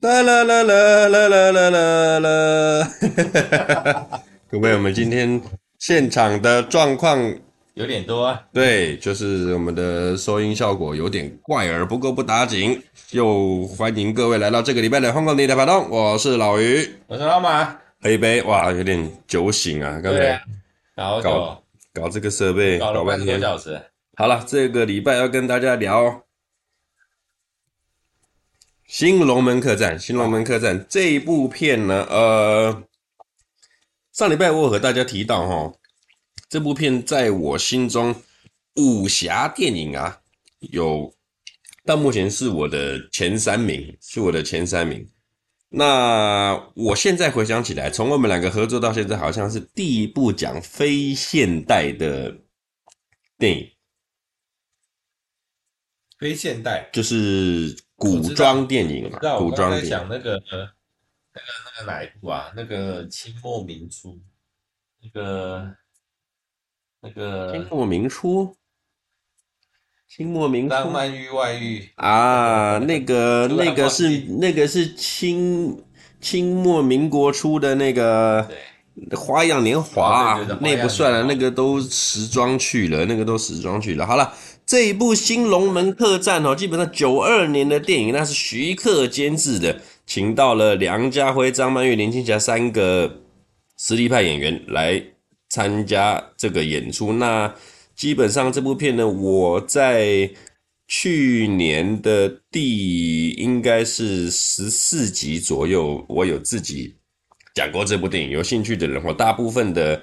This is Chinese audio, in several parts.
啦啦啦啦啦啦啦啦啦！各位，我们今天现场的状况有点多啊。对，就是我们的收音效果有点怪耳，不过不打紧。又欢迎各位来到这个礼拜的香港电台跑动，我是老于，我是老马。喝一杯，哇，有点酒醒啊！刚才搞搞搞这个设备，搞了半个多小时。好了，这个礼拜要跟大家聊。新龙门客栈，新龙门客栈这一部片呢，呃，上礼拜我有和大家提到哈，这部片在我心中武侠电影啊，有到目前是我的前三名，是我的前三名。那我现在回想起来，从我们两个合作到现在，好像是第一部讲非现代的电影，非现代就是。古装电影嘛，古装电影。讲那个呃，那个那个哪一部啊？那个清末民初，那个那个清末民初，清末民初。张曼玉外遇啊，那个 那个是那个是清清末民国初的那个花样年华，那不算了，那个都时装去了，那个都时装去了。好了。这一部《新龙门客栈》哦，基本上九二年的电影，那是徐克监制的，请到了梁家辉、张曼玉、林青霞三个实力派演员来参加这个演出。那基本上这部片呢，我在去年的第应该是十四集左右，我有自己讲过这部电影。有兴趣的人，我大部分的。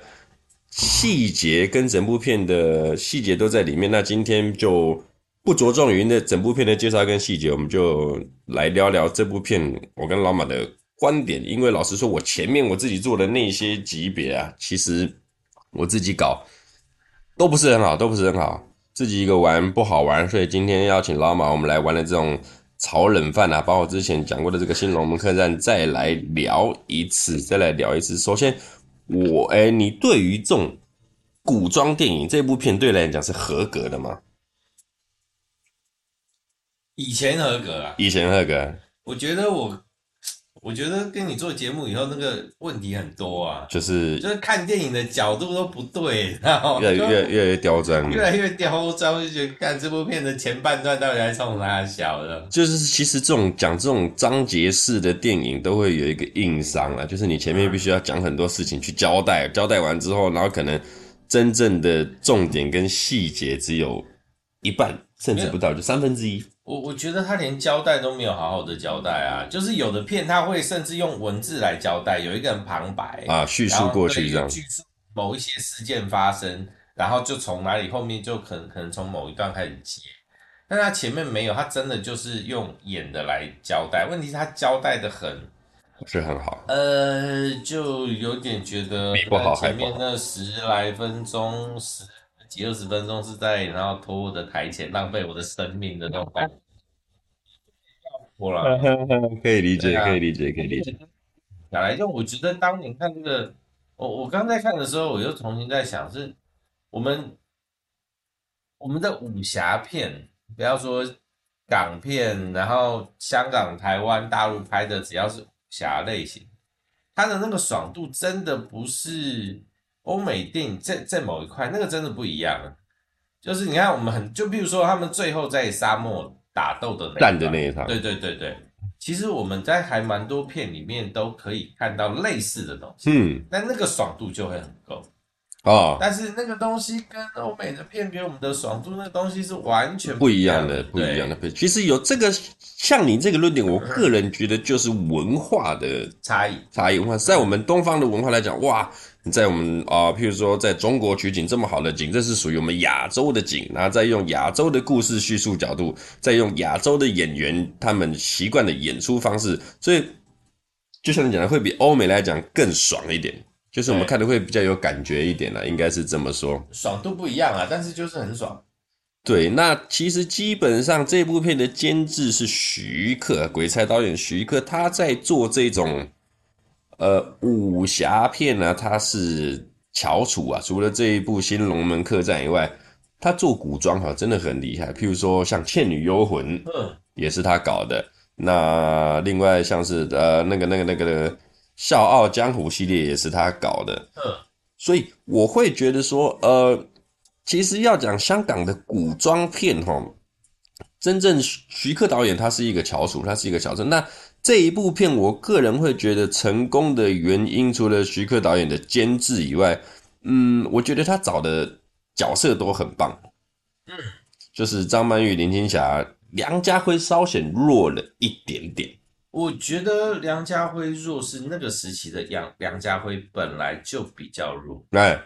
细节跟整部片的细节都在里面，那今天就不着重于那整部片的介绍跟细节，我们就来聊聊这部片我跟老马的观点。因为老实说，我前面我自己做的那些级别啊，其实我自己搞都不是很好，都不是很好，自己一个玩不好玩，所以今天邀请老马，我们来玩的这种炒冷饭啊，把我之前讲过的这个新龙门客栈再来聊一次，再来聊一次。首先。我哎，你对于这种古装电影这部片对来讲是合格的吗？以前合格啊，以前合格。我觉得我，我觉得跟你做节目以后，那个问题很多啊，就是就是看电影的角度都不对，然后越越越来越刁钻，越来越刁钻，就觉得看这部片的前半段到底在冲哪小的。就是其实这种讲这种章节式的电影都会有一个硬伤啊，就是你前面必须要讲很多事情去交代，交代完之后，然后可能真正的重点跟细节只有一半，甚至不到就三分之一。我我觉得他连交代都没有好好的交代啊，就是有的片他会甚至用文字来交代，有一个人旁白啊，叙述过去这样，叙述某一些事件发生，然后就从哪里后面就可能可能从某一段开始接，但他前面没有，他真的就是用演的来交代，问题是他交代的很是很好，呃，就有点觉得不好，前面那十来分钟十。几二十分钟是在然后拖我的台前，浪费我的生命的那种感觉。可以理解，可以理解，可以理解。哪来就我觉得当年看这个，我我刚在看的时候，我又重新在想，是我们我们的武侠片，不要说港片，然后香港、台湾、大陆拍的，只要是武侠类型，它的那个爽度真的不是。欧美电影在在某一块，那个真的不一样，就是你看我们很就比如说他们最后在沙漠打斗的那的那一场，对对对对，其实我们在还蛮多片里面都可以看到类似的东西，嗯，但那个爽度就会很够。哦。但是那个东西跟欧美的片给我们的爽度，那个东西是完全不一样的，不一样的。其实有这个像你这个论点，我个人觉得就是文化的差异，差异文化在我们东方的文化来讲，哇。在我们啊，譬如说，在中国取景这么好的景，这是属于我们亚洲的景，然后再用亚洲的故事叙述角度，再用亚洲的演员他们习惯的演出方式，所以就像你讲的，会比欧美来讲更爽一点，就是我们看的会比较有感觉一点了，应该是这么说。爽度不一样啊，但是就是很爽。对，那其实基本上这部片的监制是徐克，鬼才导演徐克，他在做这种。呃，武侠片呢，他是翘楚啊。除了这一部《新龙门客栈》以外，他做古装哈，真的很厉害。譬如说像《倩女幽魂》，嗯，也是他搞的。那另外像是呃那个那个那个《笑傲江湖》系列也是他搞的。嗯，所以我会觉得说，呃，其实要讲香港的古装片哈，真正徐克导演他是一个翘楚，他是一个翘楚。那这一部片，我个人会觉得成功的原因，除了徐克导演的监制以外，嗯，我觉得他找的角色都很棒。嗯，就是张曼玉、林青霞、梁家辉稍显弱了一点点。我觉得梁家辉弱是那个时期的梁梁家辉本来就比较弱。哎，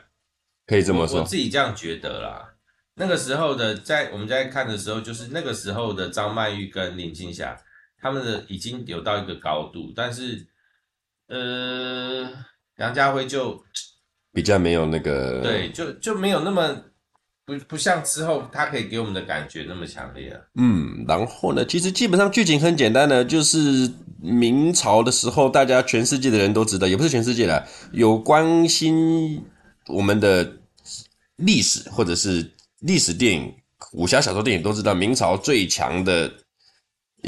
可以这么说，我，我自己这样觉得啦。那个时候的，在我们在看的时候，就是那个时候的张曼玉跟林青霞，他们的已经有到一个高度，但是，呃，梁家辉就比较没有那个，对，就就没有那么不不像之后他可以给我们的感觉那么强烈了。嗯，然后呢，其实基本上剧情很简单的，就是明朝的时候，大家全世界的人都知道，也不是全世界啦，有关心我们的历史或者是。历史电影、武侠小说电影都知道，明朝最强的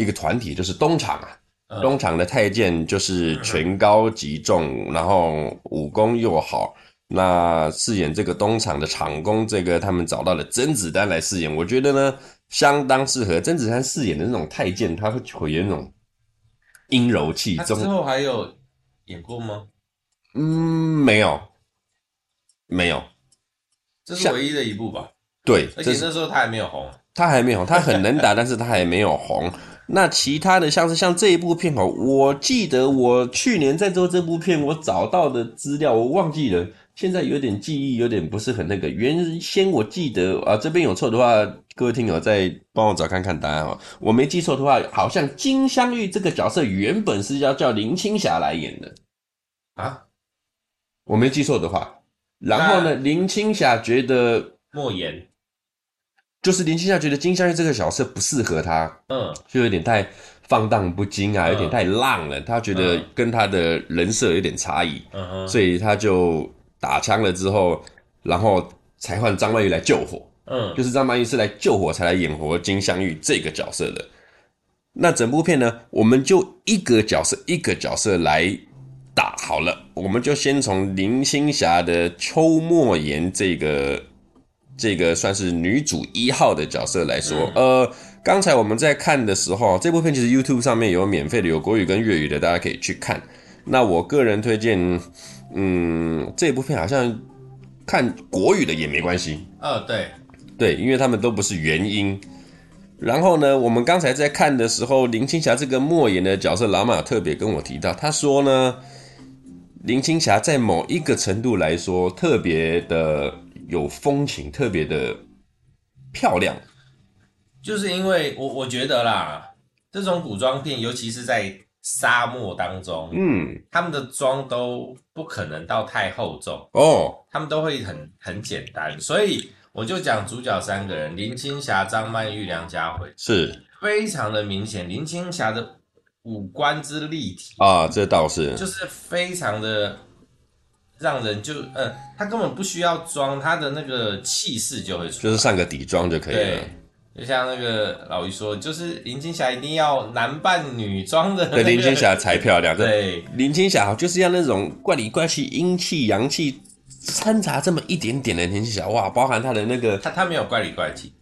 一个团体就是东厂啊。嗯、东厂的太监就是权高极重，然后武功又好。那饰演这个东厂的厂工，这个他们找到了甄子丹来饰演，我觉得呢，相当适合甄子丹饰演的那种太监，他会会有那种阴柔气。他之后还有演过吗？嗯，没有，没有，这是唯一的一部吧。对，而且那时候他还没有红，他还没有红，他很能打，但是他还没有红。那其他的像是像这一部片哦，我记得我去年在做这部片，我找到的资料我忘记了，现在有点记忆有点不是很那个。原先我记得啊，这边有错的话，各位听友再帮我找看看答案哦。我没记错的话，好像金镶玉这个角色原本是要叫林青霞来演的啊，我没记错的话。然后呢，林青霞觉得莫言。就是林青霞觉得金镶玉这个角色不适合她，嗯，就有点太放荡不羁啊，有点太浪了，她觉得跟她的人设有点差异，嗯，所以她就打枪了之后，然后才换张曼玉来救火，嗯，就是张曼玉是来救火才来演活金镶玉这个角色的。那整部片呢，我们就一个角色一个角色来打好了，我们就先从林青霞的邱莫言这个。这个算是女主一号的角色来说，呃，刚才我们在看的时候，这部片其实 YouTube 上面有免费的，有国语跟粤语的，大家可以去看。那我个人推荐，嗯，这部片好像看国语的也没关系。呃，对，对，因为他们都不是原音。然后呢，我们刚才在看的时候，林青霞这个莫言的角色，老马特别跟我提到，他说呢，林青霞在某一个程度来说，特别的。有风情，特别的漂亮，就是因为我我觉得啦，这种古装片，尤其是在沙漠当中，嗯，他们的妆都不可能到太厚重哦，他们都会很很简单，所以我就讲主角三个人：林青霞、张曼玉、梁家辉，是非常的明显。林青霞的五官之立体啊，这倒是，就是非常的。让人就呃，他根本不需要装，他的那个气势就会出来，就是上个底妆就可以了。对，就像那个老于说，就是林青霞一定要男扮女装的，那个，对，林青霞才漂亮。对，林青霞就是要那种怪里怪气、阴气阳气掺杂这么一点点的林青霞，哇，包含她的那个，她她没有怪里怪气。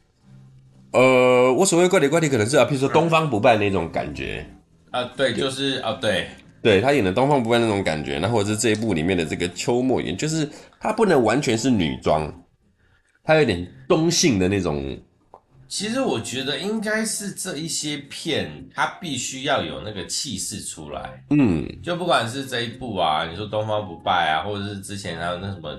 呃，我所谓怪里怪气，可能是啊，譬如说东方不败那种感觉。啊，对，就是啊，对。对，他演的东方不败那种感觉，那或者是这一部里面的这个邱莫言，就是他不能完全是女装，他有点中性的那种。其实我觉得应该是这一些片，它必须要有那个气势出来。嗯，就不管是这一部啊，你说东方不败啊，或者是之前还有那什么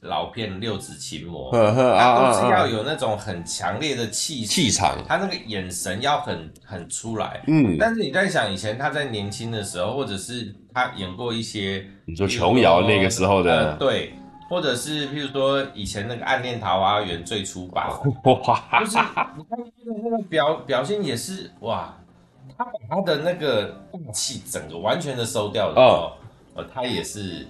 老片六指琴魔，它都是要有那种很强烈的气气场，他那个眼神要很很出来。嗯，但是你在想以前他在年轻的时候，或者是他演过一些，你说琼瑶那个时候的，呃、对。或者是譬如说以前那个《暗恋桃花源》最初版，哇，就是你看那个那个表表现也是哇，他把他的那个霸气整个完全的收掉了哦，呃，他也是，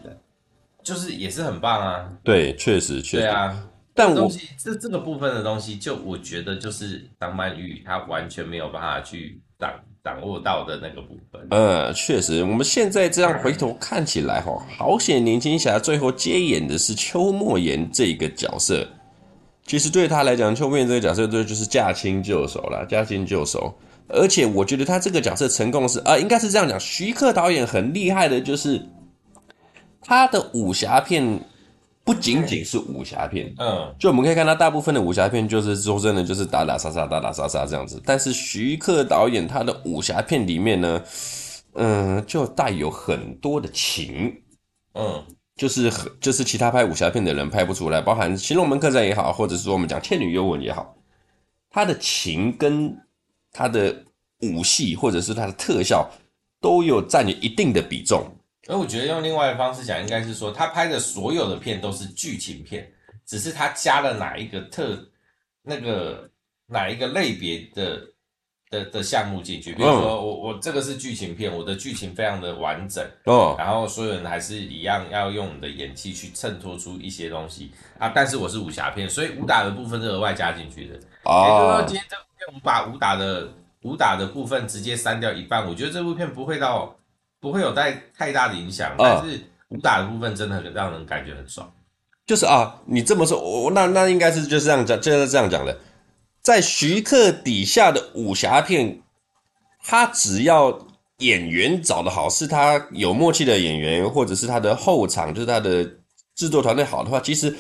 就是也是很棒啊，对，确实确实，对啊，但我东西这这个部分的东西，就我觉得就是张曼玉她完全没有办法去掌掌握到的那个部分。呃，确实，我们现在这样回头看起来，哈，好险林青霞最后接演的是邱莫言这个角色。其实对他来讲，邱莫言这个角色，对，就是驾轻就熟了，驾轻就熟。而且我觉得他这个角色成功是啊、应该是这样讲，徐克导演很厉害的，就是他的武侠片不仅仅是武侠片，嗯，就我们可以看到大部分的武侠片就是说真的就是打打杀杀，打打杀杀这样子。但是徐克导演他的武侠片里面呢，嗯，就带有很多的情，嗯。就是就是其他拍武侠片的人拍不出来，包含《新龙门客栈》也好，或者是说我们讲《倩女幽魂》也好，他的情跟他的武戏或者是他的特效都有占有一定的比重。而我觉得用另外的方式讲，应该是说他拍的所有的片都是剧情片，只是他加了哪一个特那个哪一个类别的。的的项目进去，比如说我我这个是剧情片，我的剧情非常的完整哦，然后所有人还是一样要用你的演技去衬托出一些东西啊，但是我是武侠片，所以武打的部分是额外加进去的哦。也就是说今天这部片我们把武打的武打的部分直接删掉一半，我觉得这部片不会到不会有带太大的影响，但是武打的部分真的很让人感觉很爽。就是啊，你这么说，我那那应该是就是这样讲，就是这样讲的。在徐克底下的武侠片，他只要演员找的好，是他有默契的演员，或者是他的后场，就是他的制作团队好的话，其实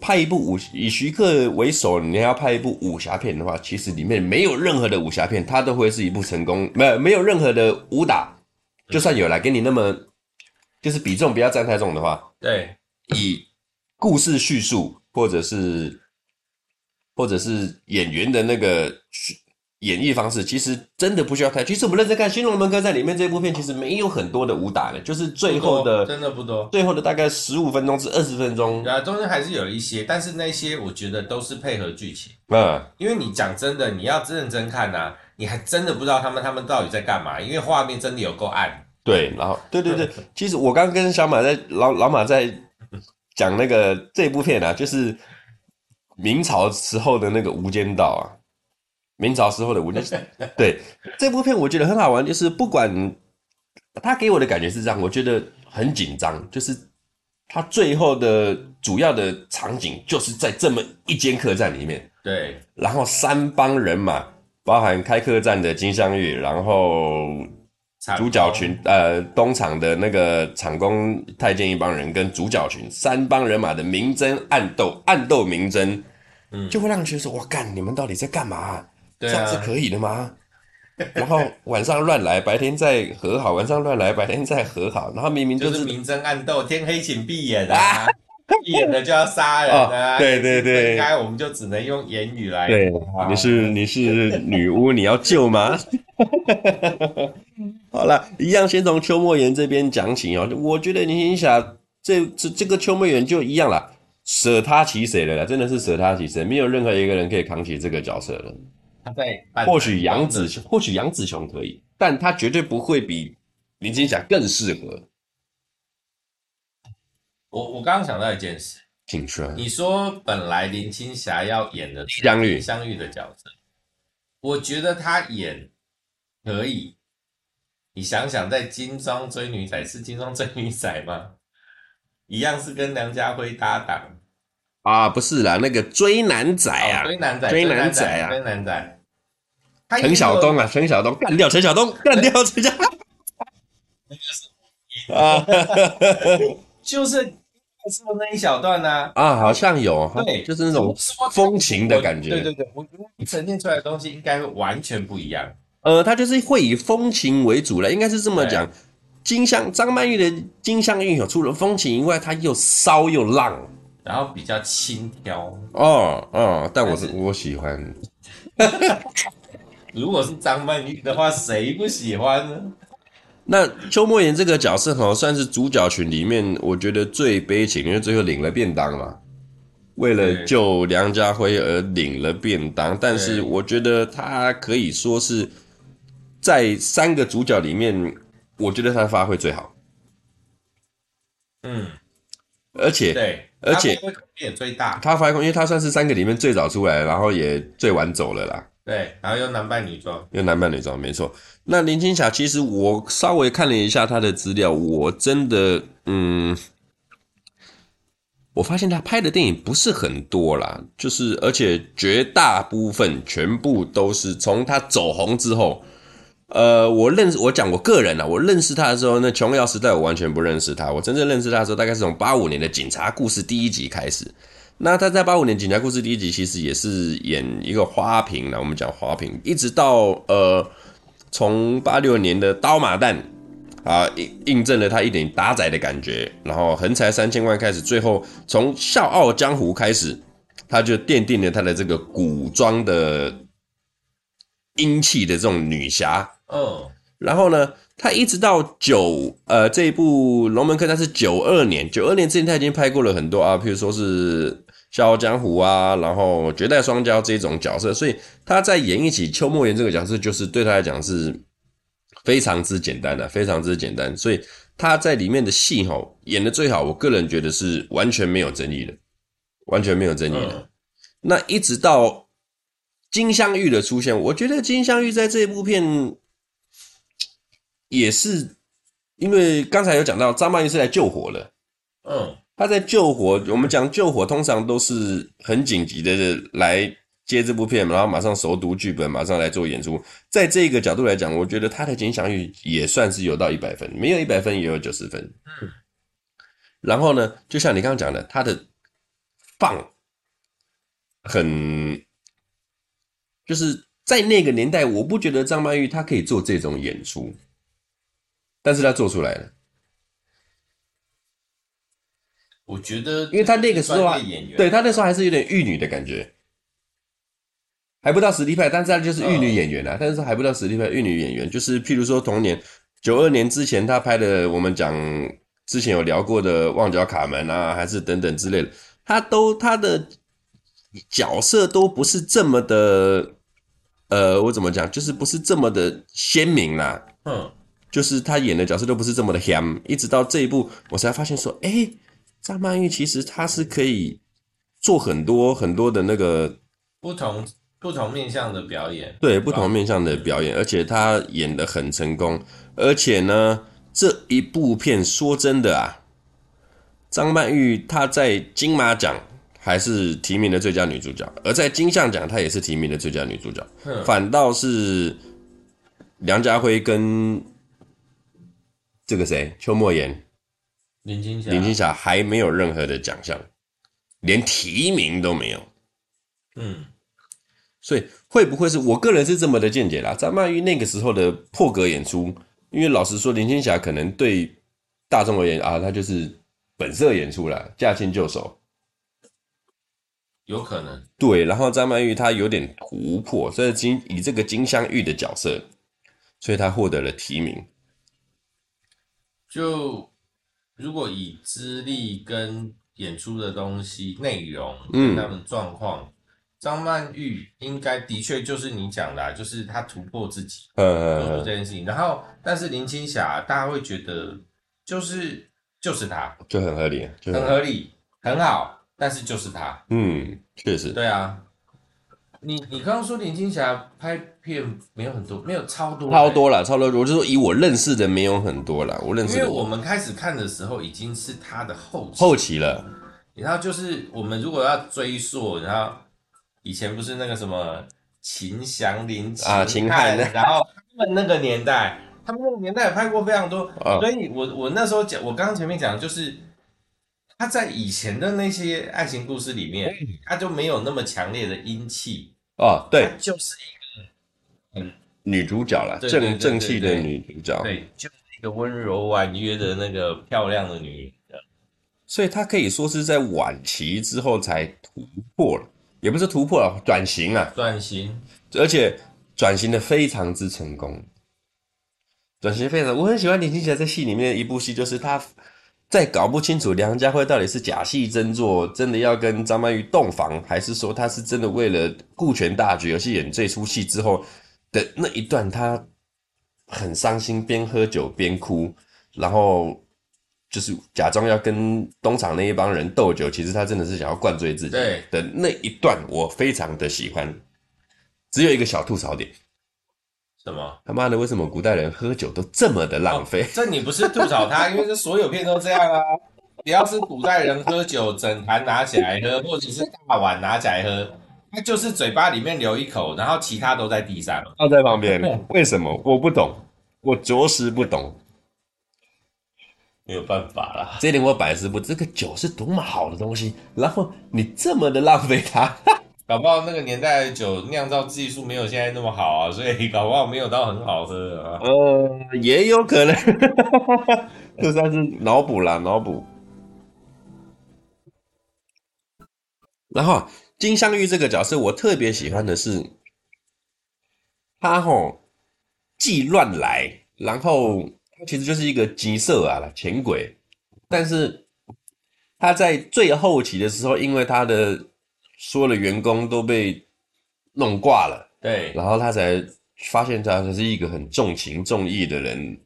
拍一部武以徐克为首，你要拍一部武侠片的话，其实里面没有任何的武侠片，它都会是一部成功。没有没有任何的武打，就算有来给你那么，就是比重不要占太重的话，对，以故事叙述或者是。或者是演员的那个演绎方式，其实真的不需要太。其实我们认真看《新龙门客栈》在里面这部片，其实没有很多的武打的，就是最后的真的不多，最后的大概十五分钟至二十分钟。对啊，中间还是有一些，但是那些我觉得都是配合剧情。嗯，因为你讲真的，你要认真看呐、啊，你还真的不知道他们他们到底在干嘛，因为画面真的有够暗。对，然后对对对，其实我刚跟小马在老老马在讲那个这部片啊，就是。明朝时候的那个《无间道》啊，明朝时候的《无间道》，对这部片我觉得很好玩，就是不管他给我的感觉是这样，我觉得很紧张，就是他最后的主要的场景就是在这么一间客栈里面，对，然后三帮人马，包含开客栈的金镶玉，然后。主角群，呃，东厂的那个厂工太监一帮人，跟主角群三帮人马的明争暗斗，暗斗明争，嗯，就会让人觉得说，哇，干，你们到底在干嘛？对啊，这样是可以的吗？然后晚上乱来，白天再和好；晚上乱来，白天再和好。然后明明就是，就是明争暗斗，天黑请闭眼啊！闭眼的就要杀人啊！哦、对对对，应该我们就只能用言语来。对，你是你是女巫，你要救吗？好了，一样先从邱莫言这边讲起哦。我觉得林青霞这这这个邱莫言就一样啦，舍他其谁了啦，真的是舍他其谁，没有任何一个人可以扛起这个角色了。他在或许杨子，或许杨子琼可以，但他绝对不会比林青霞更适合。我我刚刚想到一件事，请说。你说本来林青霞要演的相遇相遇的角色，我觉得她演可以。你想想，在《金装追女仔》是《金装追女仔》吗？一样是跟梁家辉搭档啊？不是啦，那个追男仔啊，追男仔，追男仔啊，追男仔。陈晓东啊，陈晓东干掉陈晓东，干掉陈晓东。啊，就是是不是那一小段呢？啊，好像有，对，就是那种风情的感觉。对对对，我觉得呈现出来的东西应该会完全不一样。呃，他就是会以风情为主了，应该是这么讲。金镶张曼玉的金镶玉除了风情以外，它又骚又浪，然后比较轻佻。哦哦，但我是，是我喜欢。如果是张曼玉的话，谁不喜欢呢？那邱莫言这个角色好像算是主角群里面，我觉得最悲情，因为最后领了便当嘛，为了救梁家辉而领了便当。但是我觉得他可以说是。在三个主角里面，我觉得他发挥最好。嗯，而且对，而且也最大。他发挥，因为他算是三个里面最早出来，然后也最晚走了啦。对，然后又男扮女装，又男扮女装，没错。那林青霞其实我稍微看了一下她的资料，我真的，嗯，我发现她拍的电影不是很多啦，就是而且绝大部分全部都是从她走红之后。呃，我认识我讲我个人啊，我认识他的时候，那琼瑶时代我完全不认识他。我真正认识他的时候，大概是从八五年的《警察故事》第一集开始。那他在八五年《警察故事》第一集其实也是演一个花瓶啦，我们讲花瓶，一直到呃，从八六年的《刀马旦》啊，印印证了他一点打仔的感觉。然后横财三千万开始，最后从《笑傲江湖》开始，他就奠定了他的这个古装的英气的这种女侠。嗯，oh. 然后呢，他一直到九呃这一部《龙门客栈》是九二年，九二年之前他已经拍过了很多啊，譬如说是《笑傲江湖》啊，然后《绝代双骄》这种角色，所以他在演绎起邱莫言这个角色，就是对他来讲是非常之简单的，非常之简单，所以他在里面的戏吼演的最好，我个人觉得是完全没有争议的，完全没有争议的。Oh. 那一直到金镶玉的出现，我觉得金镶玉在这一部片。也是因为刚才有讲到张曼玉是来救火的，嗯，他在救火。我们讲救火，通常都是很紧急的来接这部片，然后马上熟读剧本，马上来做演出。在这个角度来讲，我觉得他的影响力也算是有到一百分，没有一百分也有九十分。嗯，然后呢，就像你刚刚讲的，他的放很，就是在那个年代，我不觉得张曼玉她可以做这种演出。但是她做出来了，我觉得，因为他那个时候啊，对他那时候还是有点玉女的感觉，还不到实力派，但是他就是玉女演员啊，但是还不到实力派玉女演员，就是譬如说同年九二年之前他拍的，我们讲之前有聊过的《旺角卡门》啊，还是等等之类的，他都他的角色都不是这么的，呃，我怎么讲，就是不是这么的鲜明啦，嗯。就是他演的角色都不是这么的香，一直到这一部，我才发现说，哎、欸，张曼玉其实她是可以做很多很多的那个不同不同面向的表演，对，不同面向的表演，而且她演的很成功，而且呢，这一部片说真的啊，张曼玉她在金马奖还是提名的最佳女主角，而在金像奖她也是提名的最佳女主角，嗯、反倒是梁家辉跟。这个谁？邱莫言、林青霞、林青霞还没有任何的奖项，连提名都没有。嗯，所以会不会是我个人是这么的见解啦？张曼玉那个时候的破格演出，因为老实说，林青霞可能对大众而言啊，她就是本色演出啦，驾轻就熟，有可能。对，然后张曼玉她有点突破，所以金以这个金镶玉的角色，所以她获得了提名。就如果以资历跟演出的东西内容，嗯，他们状况，张曼玉应该的确就是你讲的，啊，就是她突破自己，嗯，做出这件事情。然后，但是林青霞，大家会觉得就是就是她，就很合理，很合理，很好，但是就是她，嗯，确实，对啊。你你刚刚说林青霞拍片没有很多，没有超多，超多了，超多。我就说以我认识的没有很多了，我认识的。因为我们开始看的时候已经是他的后期后期了。然后就是我们如果要追溯，然后以前不是那个什么秦祥林啊，秦汉，然后他们那个年代，他们那个年代也拍过非常多。哦、所以我我那时候讲，我刚刚前面讲的就是他在以前的那些爱情故事里面，他就没有那么强烈的阴气。哦，对，就是一个嗯女主角啦，正正气的女主角，对，就是一个温柔婉约的那个漂亮的女人，所以她可以说是在晚期之后才突破了，也不是突破了，转型啊，转型，而且转型的非常之成功，转型非常，我很喜欢林青霞在戏里面的一部戏，就是她。在搞不清楚梁家辉到底是假戏真做，真的要跟张曼玉洞房，还是说他是真的为了顾全大局而去演这出戏之后的那一段，他很伤心，边喝酒边哭，然后就是假装要跟东厂那一帮人斗酒，其实他真的是想要灌醉自己的那一段，我非常的喜欢。只有一个小吐槽点。什么？他妈的，为什么古代人喝酒都这么的浪费？哦，这你不是吐槽他，因为这所有片都这样啊。只要是古代人喝酒，整盘拿起来喝，或者是大碗拿起来喝，他就是嘴巴里面留一口，然后其他都在地上，放在旁边。为什么？我不懂，我着实不懂。没有办法啦，这点我百思不。这个酒是多么好的东西，然后你这么的浪费它，搞不好那个年代的酒酿造技术没有现在那么好啊，所以搞不好没有到很好喝啊。呃，也有可能，就算是脑补啦，脑补。然后金镶玉这个角色，我特别喜欢的是，他吼既乱来，然后他其实就是一个机色啊，钱鬼。但是他在最后期的时候，因为他的所有的员工都被弄挂了，对，然后他才发现他是一个很重情重义的人，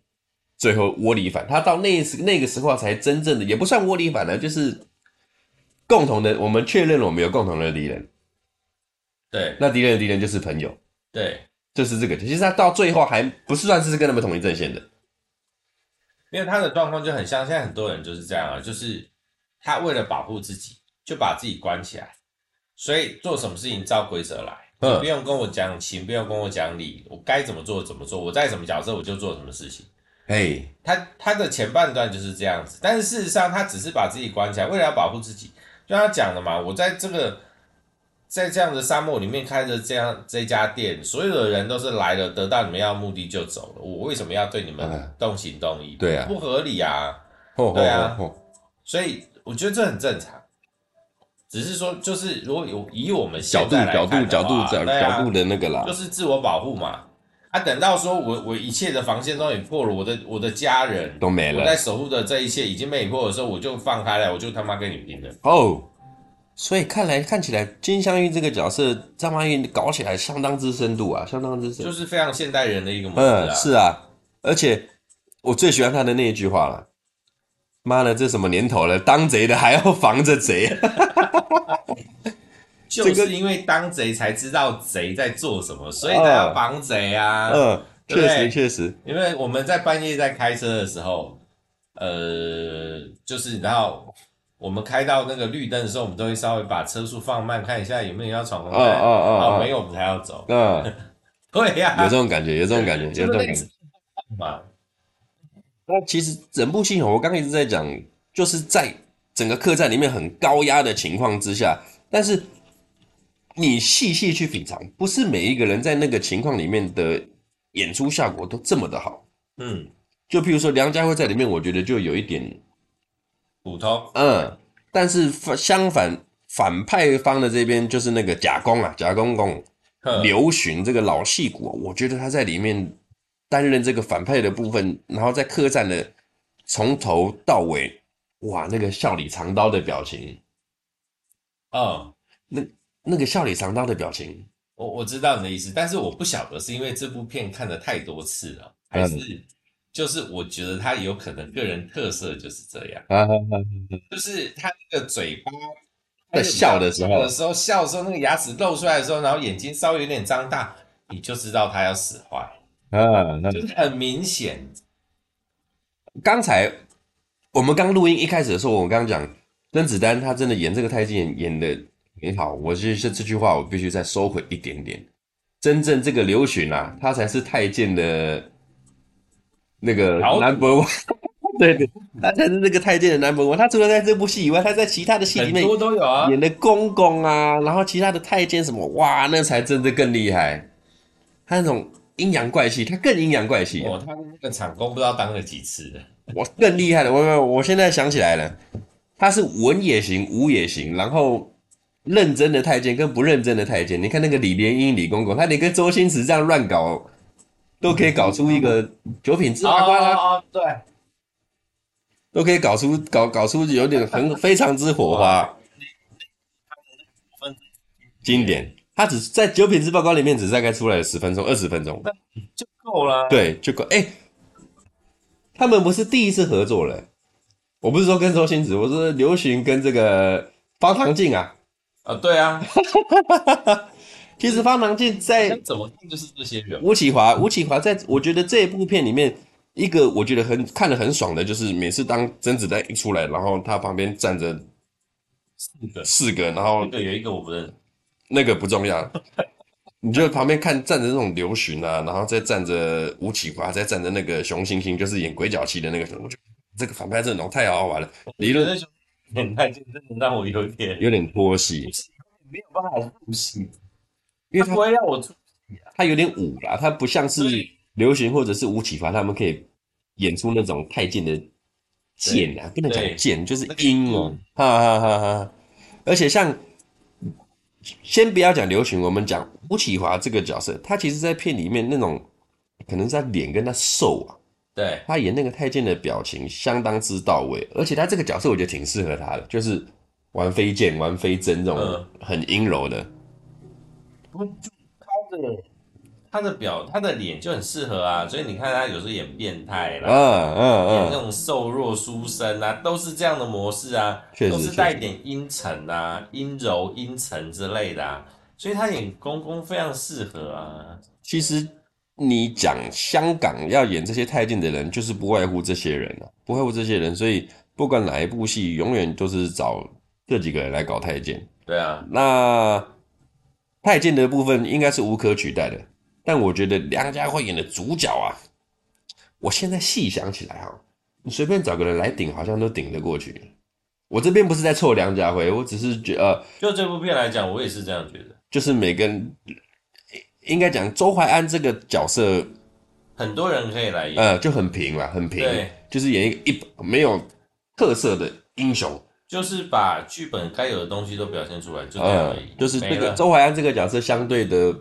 最后窝里反。他到那时那个时候才真正的也不算窝里反了，就是。共同的，我们确认了我们有共同的敌人。对，那敌人的敌人就是朋友。对，就是这个。其实他到最后还不是算是跟他们同一阵线的，因为他的状况就很像现在很多人就是这样啊，就是他为了保护自己，就把自己关起来，所以做什么事情照规则来，嗯，不用跟我讲情，不用跟我讲理，我该怎么做怎么做，我在什么角色我就做什么事情。哎，他他的前半段就是这样子，但是事实上他只是把自己关起来，为了要保护自己。就他讲的嘛，我在这个在这样的沙漠里面开着这样这家店，所有的人都是来了，得到你们要的目的就走了。我为什么要对你们动情动义？对啊，不合理啊！对啊，所以我觉得这很正常。只是说，就是如果有以我们角度角度角度角角度的那个啦，就是自我保护嘛。啊，等到说我我一切的防线都已破了，我的我的家人都没了，我在守护的这一切已经被你破的时候，我就放开了，我就他妈跟你拼了。哦，oh, 所以看来看起来金镶玉这个角色，张曼玉搞起来相当之深度啊，相当之深，就是非常现代人的一个模式啊。嗯，是啊，而且我最喜欢他的那一句话了，妈的，这什么年头了，当贼的还要防着贼。就是因为当贼才知道贼在做什么，所以他要防贼啊。嗯，确实确实。因为我们在半夜在开车的时候，呃，就是然后我们开到那个绿灯的时候，我们都会稍微把车速放慢，看一下有没有人要闯红灯。哦哦哦，没有我们才要走。嗯，对呀，有这种感觉，有这种感觉，有这种感觉。嘛，那其实整部戏我刚刚一直在讲，就是在整个客栈里面很高压的情况之下，但是。你细细去品尝，不是每一个人在那个情况里面的演出效果都这么的好。嗯，就譬如说梁家辉在里面，我觉得就有一点普通。嗯，但是相反，反派方的这边就是那个贾公啊，贾公公刘询这个老戏骨，我觉得他在里面担任这个反派的部分，然后在客栈的从头到尾，哇，那个笑里藏刀的表情，嗯，那。那个笑里藏刀的表情，我我知道你的意思，但是我不晓得是因为这部片看了太多次了，还是就是我觉得他有可能个人特色就是这样，就是他那个嘴巴在笑的时候，的时候笑的时候，那个牙齿露出来的时候，然后眼睛稍微有点张大，你就知道他要使坏啊，那就是很明显。刚才我们刚录音一开始的时候，我刚刚讲甄子丹他真的演这个太监演的。你好，我这这这句话我必须再收回一点点。真正这个刘询啊，他才是太监的那个 number one。对对，他才是那个太监的 number one。他除了在这部戏以外，他在其他的戏里面都有啊，演的公公啊，然后其他的太监什么，哇，那才真的更厉害。他那种阴阳怪气，他更阴阳怪气。哦，他那个厂公不知道当了几次了。我更厉害了，我我我现在想起来了，他是文也行，武也行，然后。认真的太监跟不认真的太监，你看那个李莲英、李公公，他连跟周星驰这样乱搞，都可以搞出一个九品芝麻官啊！对，都可以搞出搞搞出有点很非常之火花。经典，他只在九品芝麻官里面只大概出来了十分钟、二十分钟，就够了。对，就够。哎，他们不是第一次合作了，我不是说跟周星驰，我说刘询跟这个方唐镜啊。啊，对啊，其实方唐镜在怎么看就是这些人。吴启华，吴启华在我觉得这一部片里面，一个我觉得很看得很爽的，就是每次当甄子丹一出来，然后他旁边站着四个四个，然后那个有一个我不认识，那个不重要，你就旁边看站着那种刘巡啊，然后再站着吴启华，再站着那个熊星星，就是演鬼脚七的那个我觉得这个反派阵容太好玩了。理论演太监真的让我有点有点脱戏，没有办法入戏。因为他，他不会让我出，他有点武啦，他不像是刘巡或者是吴启华，他们可以演出那种太监的贱啊，不能讲贱，就是阴哦，哈哈哈哈。而且像，先不要讲刘巡，我们讲吴启华这个角色，他其实在片里面那种，可能是他脸跟他瘦啊，对，他演那个太监的表情相当之到位，而且他这个角色我觉得挺适合他的，就是玩飞剑、玩飞针这种很阴柔的。不，就他的他的表，他的脸就很适合啊，所以你看他有时候演变态啦，嗯嗯嗯，演那种瘦弱书生啊，都是这样的模式啊，都是带一点阴沉啊、阴柔、阴沉之类的啊，所以他演公公非常适合啊。其实你讲香港要演这些太监的人，就是不外乎这些人啊，不外乎这些人，所以不管哪一部戏，永远都是找这几个人来搞太监。对啊，那。太监的部分应该是无可取代的，但我觉得梁家辉演的主角啊，我现在细想起来哈，你随便找个人来顶，好像都顶得过去。我这边不是在凑梁家辉，我只是觉得，呃，就这部片来讲，我也是这样觉得。就是每个人应该讲周淮安这个角色，很多人可以来演，呃，就很平了，很平，就是演一个一没有特色的英雄。就是把剧本该有的东西都表现出来，就这样而已。嗯、就是这个周淮安这个角色相对的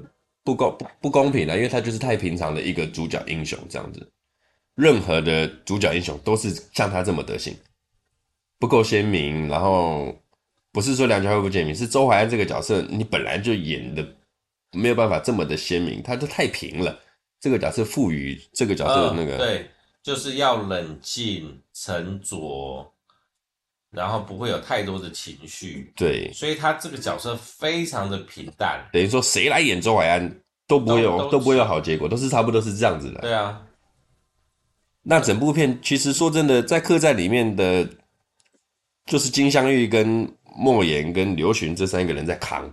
不公不不公平了，因为他就是太平常的一个主角英雄这样子。任何的主角英雄都是像他这么德行，不够鲜明。然后不是说梁家辉不鲜明，是周淮安这个角色你本来就演的没有办法这么的鲜明，他就太平了。这个角色赋予这个角色那个、嗯、对，就是要冷静沉着。然后不会有太多的情绪，对，所以他这个角色非常的平淡，等于说谁来演周淮安都不会有都不会有好结果，都是差不多是这样子的。对啊，那整部片其实说真的，在客栈里面的，就是金镶玉跟莫言跟刘询这三个人在扛，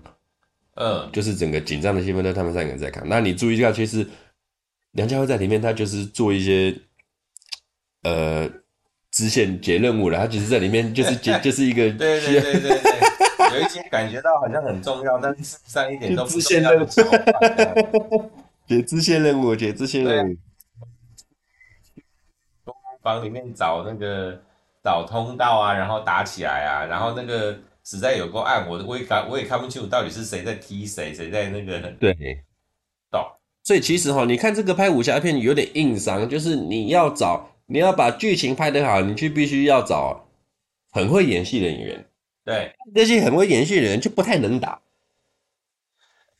嗯，就是整个紧张的气氛都他们三个人在扛。那你注意一下，其实梁家辉在里面他就是做一些，呃。支线解任务了，他其实在里面就是 解，就是一个对对对对对，有一些感觉到好像很重要，但是事实上一点都不重要的解支线任务，解支线任务。公房里面找那个找通道啊，然后打起来啊，然后那个实在有够暗，我我也看我也看不清楚到底是谁在踢谁，谁在那个对到。所以其实哈，你看这个拍武侠片有点硬伤，就是你要找。你要把剧情拍得好，你就必须要找很会演戏的演员。对，那些很会演戏的人就不太能打。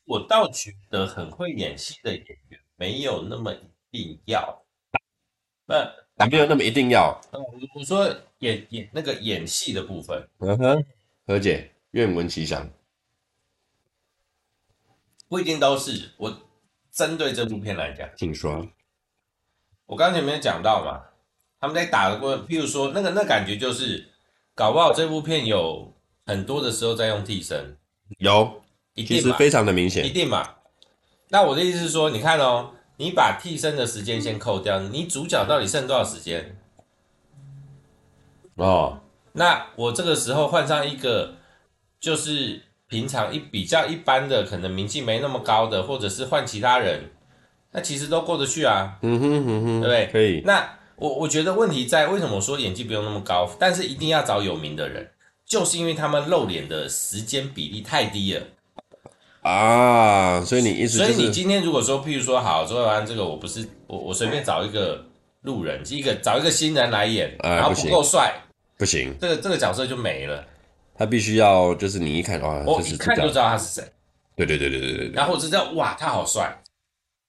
我倒觉得很会演戏的演员没有那么一定要打，那没有那么一定要。我我说演演那个演戏的部分。嗯哼，何姐？愿闻其详。不一定都是。我针对这部片来讲，请说。我刚才没有讲到嘛？他们在打的过程，譬如说那个那感觉就是，搞不好这部片有很多的时候在用替身，有，一定其实非常的明显，一定嘛。那我的意思是说，你看哦，你把替身的时间先扣掉，你主角到底剩多少时间？哦，那我这个时候换上一个，就是平常一比较一般的，可能名气没那么高的，或者是换其他人，那其实都过得去啊。嗯哼嗯哼，对不对？可以。那。我我觉得问题在为什么我说演技不用那么高，但是一定要找有名的人，就是因为他们露脸的时间比例太低了啊。所以你一直、就是，所以你今天如果说，譬如说好，周伟安这个我不是我我随便找一个路人，一个找一个新人来演，然后不够帅，不行，这个这个角色就没了。他必须要就是你一看哇，我一看就知道他是谁。对对对对对对，对。然后我知道哇，他好帅，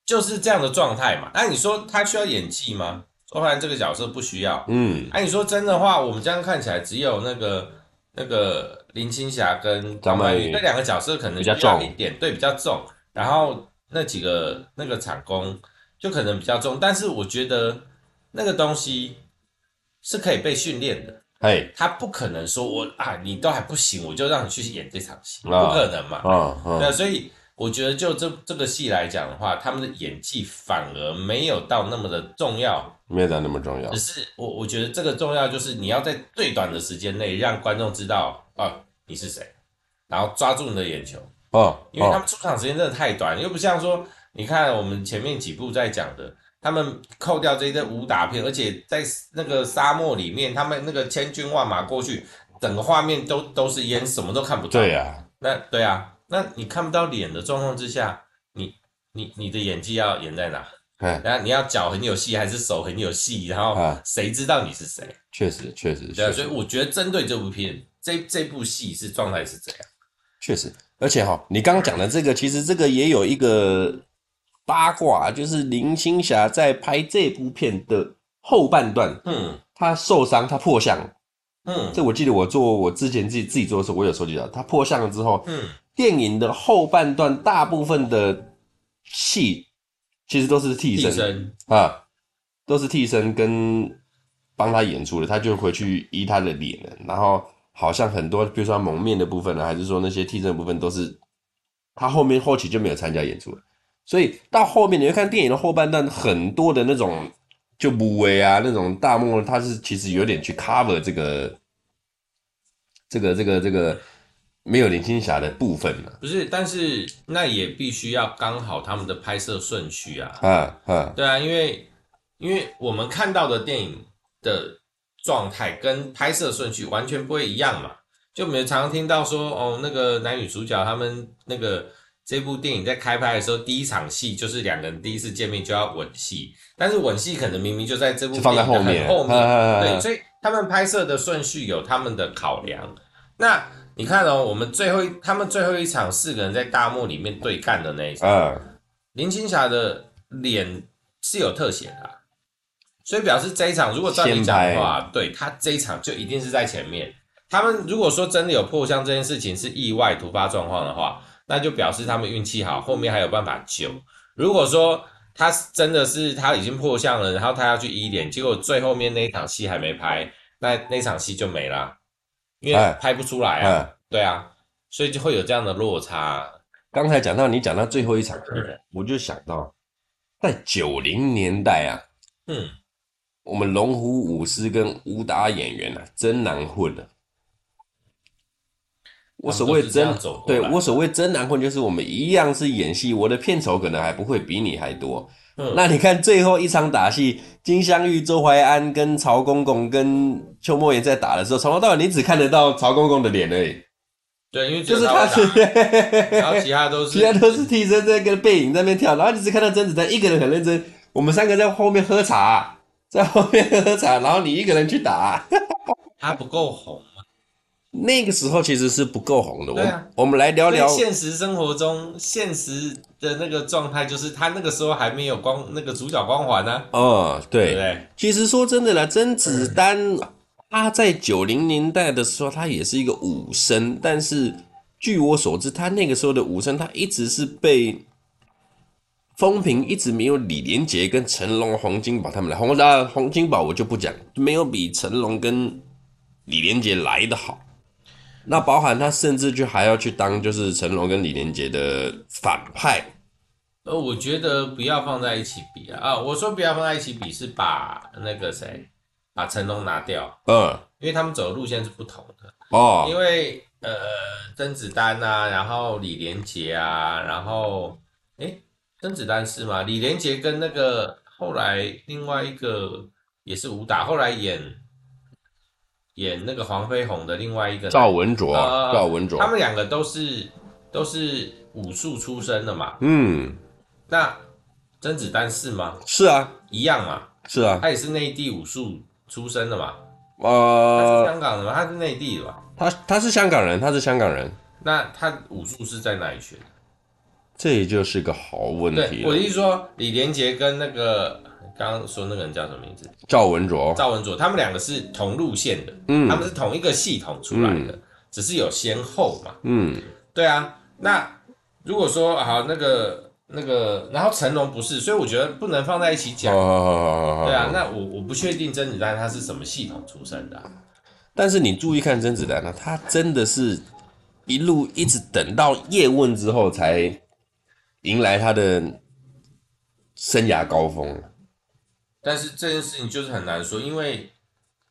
就是这样的状态嘛。那你说他需要演技吗？周淮安这个角色不需要，嗯，哎、啊，你说真的话，我们这样看起来，只有那个那个林青霞跟张曼玉那两个角色可能比较重一点，对，比较重。然后那几个那个场工就可能比较重，但是我觉得那个东西是可以被训练的。哎，他不可能说我啊，你都还不行，我就让你去演这场戏，哦、不可能嘛。哦哦、对，所以我觉得就这这个戏来讲的话，他们的演技反而没有到那么的重要，没有到那么重要。只是我我觉得这个重要就是你要在最短的时间内让观众知道啊你是谁，然后抓住你的眼球哦，因为他们出场时间真的太短，又不像说你看我们前面几部在讲的。他们扣掉这些武打片，而且在那个沙漠里面，他们那个千军万马过去，整个画面都都是烟，什么都看不到。对呀、啊，那对啊，那你看不到脸的状况之下，你你你的演技要演在哪？哎，然后你要脚很有戏，还是手很有戏？然后谁知道你是谁？确实，确实，对啊。所以我觉得针对这部片，这这部戏是状态是这样。确实，而且哈，你刚刚讲的这个，其实这个也有一个。八卦就是林青霞在拍这部片的后半段，嗯，她受伤，她破相，嗯，这我记得我做我之前自己自己做的时候，我有收集到，她破相了之后，嗯，电影的后半段大部分的戏其实都是替身，啊，都是替身跟帮他演出的，他就回去依他的脸了，然后好像很多，比如说蒙面的部分呢，还是说那些替身的部分，都是他后面后期就没有参加演出了。所以到后面你会看电影的后半段，很多的那种就不为啊，那种大幕，它是其实有点去 cover 这个这个这个这个没有林青霞的部分了。不是，但是那也必须要刚好他们的拍摄顺序啊。啊啊，对啊，因为因为我们看到的电影的状态跟拍摄顺序完全不会一样嘛。就我们常常听到说，哦，那个男女主角他们那个。这部电影在开拍的时候，第一场戏就是两个人第一次见面就要吻戏，但是吻戏可能明明就在这部电影后面，后面对，所以他们拍摄的顺序有他们的考量。那你看哦，我们最后一他们最后一场四个人在大漠里面对干的那一场，嗯，林青霞的脸是有特写的啊，所以表示这一场如果照你讲的话，对，他这一场就一定是在前面。他们如果说真的有破相这件事情是意外突发状况的话。那就表示他们运气好，后面还有办法救。如果说他真的是他已经破相了，然后他要去医脸，结果最后面那一场戏还没拍，那那场戏就没了，因为拍不出来啊。对啊，所以就会有这样的落差。刚才讲到你讲到最后一场戏，我就想到在九零年代啊，嗯，我们龙虎武师跟武打演员啊，真难混了。我所谓真对我所谓真难混，就是我们一样是演戏，我的片酬可能还不会比你还多。嗯，那你看最后一场打戏，金镶玉、周淮安跟曹公公跟邱莫言在打的时候，从头到尾你只看得到曹公公的脸而已。对，因为就是他是，然后其他都是 其他都是替身在跟背影在那边跳，然后你只看到甄子丹一个人很认真，我们三个在后面喝茶，在后面喝茶，然后你一个人去打，他不够红。那个时候其实是不够红的。我啊，我们来聊聊现实生活中现实的那个状态，就是他那个时候还没有光那个主角光环呢。哦，对？其实说真的啦，甄子丹他在九零年代的时候，他也是一个武生，但是据我所知，他那个时候的武生，他一直是被风评一直没有李连杰跟成龙、洪金宝他们来洪。那洪金宝我就不讲，没有比成龙跟李连杰来的好。那包含他甚至就还要去当就是成龙跟李连杰的反派，呃，我觉得不要放在一起比啊啊！我说不要放在一起比，是把那个谁把成龙拿掉，嗯，因为他们走的路线是不同的哦。因为呃，甄子丹啊，然后李连杰啊，然后诶，甄子丹是吗？李连杰跟那个后来另外一个也是武打，后来演。演那个黄飞鸿的另外一个赵文卓，呃、赵文卓，他们两个都是都是武术出身的嘛。嗯，那甄子丹是吗？是啊，一样嘛。是啊，他也是内地武术出身的嘛。呃，他是香港的吗？他是内地的吧？他他是香港人，他是香港人。那他武术是在哪里学的？这就是个好问题。我的意思说，李连杰跟那个。刚刚说那个人叫什么名字？赵文卓。赵文卓，他们两个是同路线的，嗯，他们是同一个系统出来的，嗯、只是有先后嘛。嗯，对啊。那如果说好那个那个，然后成龙不是，所以我觉得不能放在一起讲。哦，对啊，那我我不确定甄子丹他是什么系统出身的，啊。但是你注意看甄子丹呢，他真的是一路一直等到叶问之后才迎来他的生涯高峰。但是这件事情就是很难说，因为。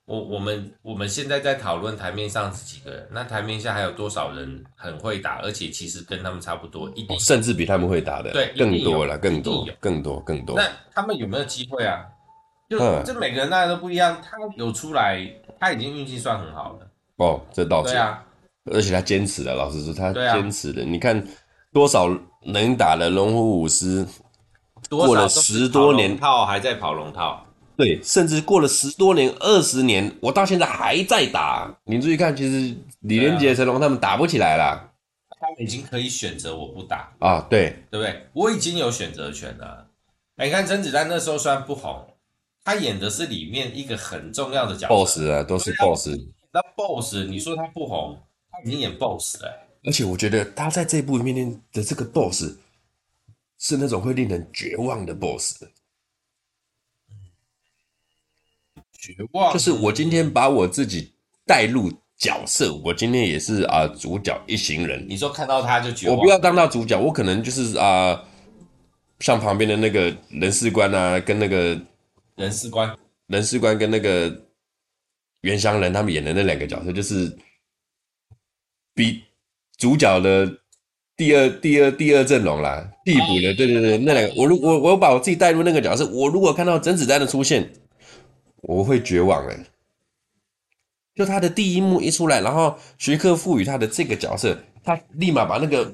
我我们我们现在在讨论台面上是几个人，那台面下还有多少人很会打，而且其实跟他们差不多，一定、哦、甚至比他们会打的对更多了，更多更多更多。那他们有没有机会啊？就这每个人大家都不一样，他有出来，他已经运气算很好了。哦，这倒是。对啊，而且他坚持了，老实说，他坚持了。你看多少能打的龙虎武师，过了十多年套还在跑龙套。对，甚至过了十多年、二十年，我到现在还在打。你注意看，其实李连杰、成龙他们打不起来了。他们已经可以选择我不打啊，对，对不对？我已经有选择权了。你看甄子丹那时候虽然不红，他演的是里面一个很重要的角色，boss 啊，都是 boss。那 boss，你说他不红，他已经演 boss 了。而且我觉得他在这部里面的这个 boss 是那种会令人绝望的 boss。绝望，就是我今天把我自己带入角色，我今天也是啊、呃、主角一行人。你说看到他就绝望，我不要当到主角，我可能就是啊、呃，像旁边的那个人事官啊，跟那个人事官，人事官跟那个袁湘仁他们演的那两个角色，就是比主角的第二、第二、第二阵容啦，替补的，对对对，那两个，我如我我把我自己带入那个角色，我如果看到甄子丹的出现。我会绝望哎！就他的第一幕一出来，然后徐克赋予他的这个角色，他立马把那个